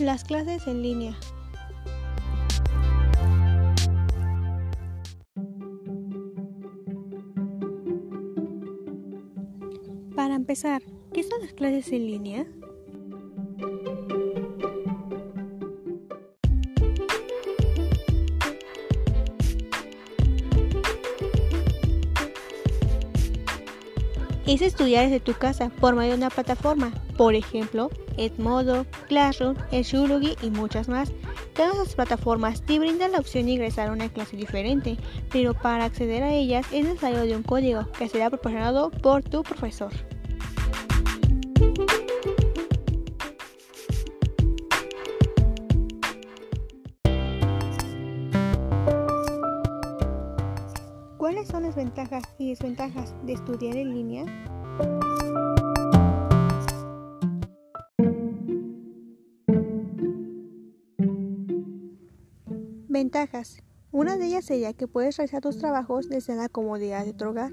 Las clases en línea. Para empezar, ¿qué son las clases en línea? Es estudiar desde tu casa por medio de una plataforma, por ejemplo, Edmodo, Classroom, Edulugi y muchas más. Todas las plataformas te brindan la opción de ingresar a una clase diferente, pero para acceder a ellas es necesario de un código que será proporcionado por tu profesor. ¿Cuáles son las ventajas y desventajas de estudiar en línea? Ventajas. Una de ellas sería que puedes realizar tus trabajos desde la comodidad de tu hogar.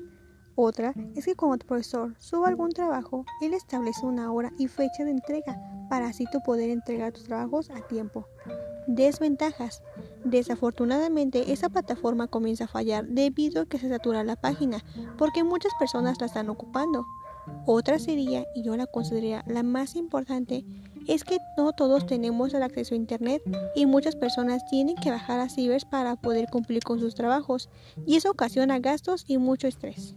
Otra es que cuando tu profesor suba algún trabajo, él establece una hora y fecha de entrega para así tú poder entregar tus trabajos a tiempo. Desventajas. Desafortunadamente, esa plataforma comienza a fallar debido a que se satura la página, porque muchas personas la están ocupando. Otra sería, y yo la consideraría la más importante, es que no todos tenemos el acceso a Internet y muchas personas tienen que bajar a cibers para poder cumplir con sus trabajos, y eso ocasiona gastos y mucho estrés.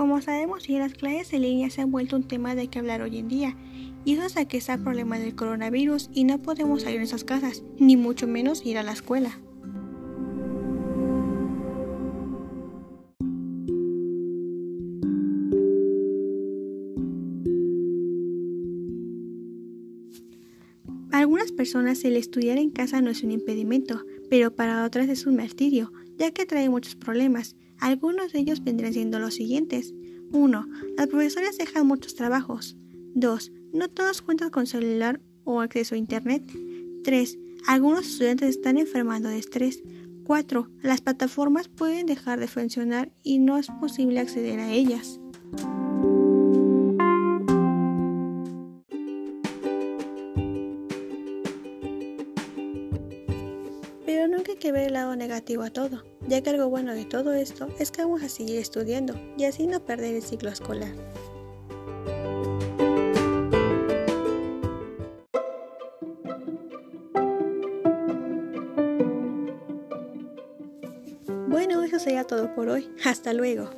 Como sabemos, las clases en línea se han vuelto un tema de que hablar hoy en día, y eso hasta que está el problema del coronavirus y no podemos salir de nuestras casas, ni mucho menos ir a la escuela. A algunas personas el estudiar en casa no es un impedimento, pero para otras es un martirio, ya que trae muchos problemas, algunos de ellos vendrían siendo los siguientes. 1. Las profesoras dejan muchos trabajos. 2. No todos cuentan con celular o acceso a Internet. 3. Algunos estudiantes están enfermando de estrés. 4. Las plataformas pueden dejar de funcionar y no es posible acceder a ellas. Nunca hay que ver el lado negativo a todo, ya que algo bueno de todo esto es que vamos a seguir estudiando y así no perder el ciclo escolar. Bueno, eso sería todo por hoy. Hasta luego.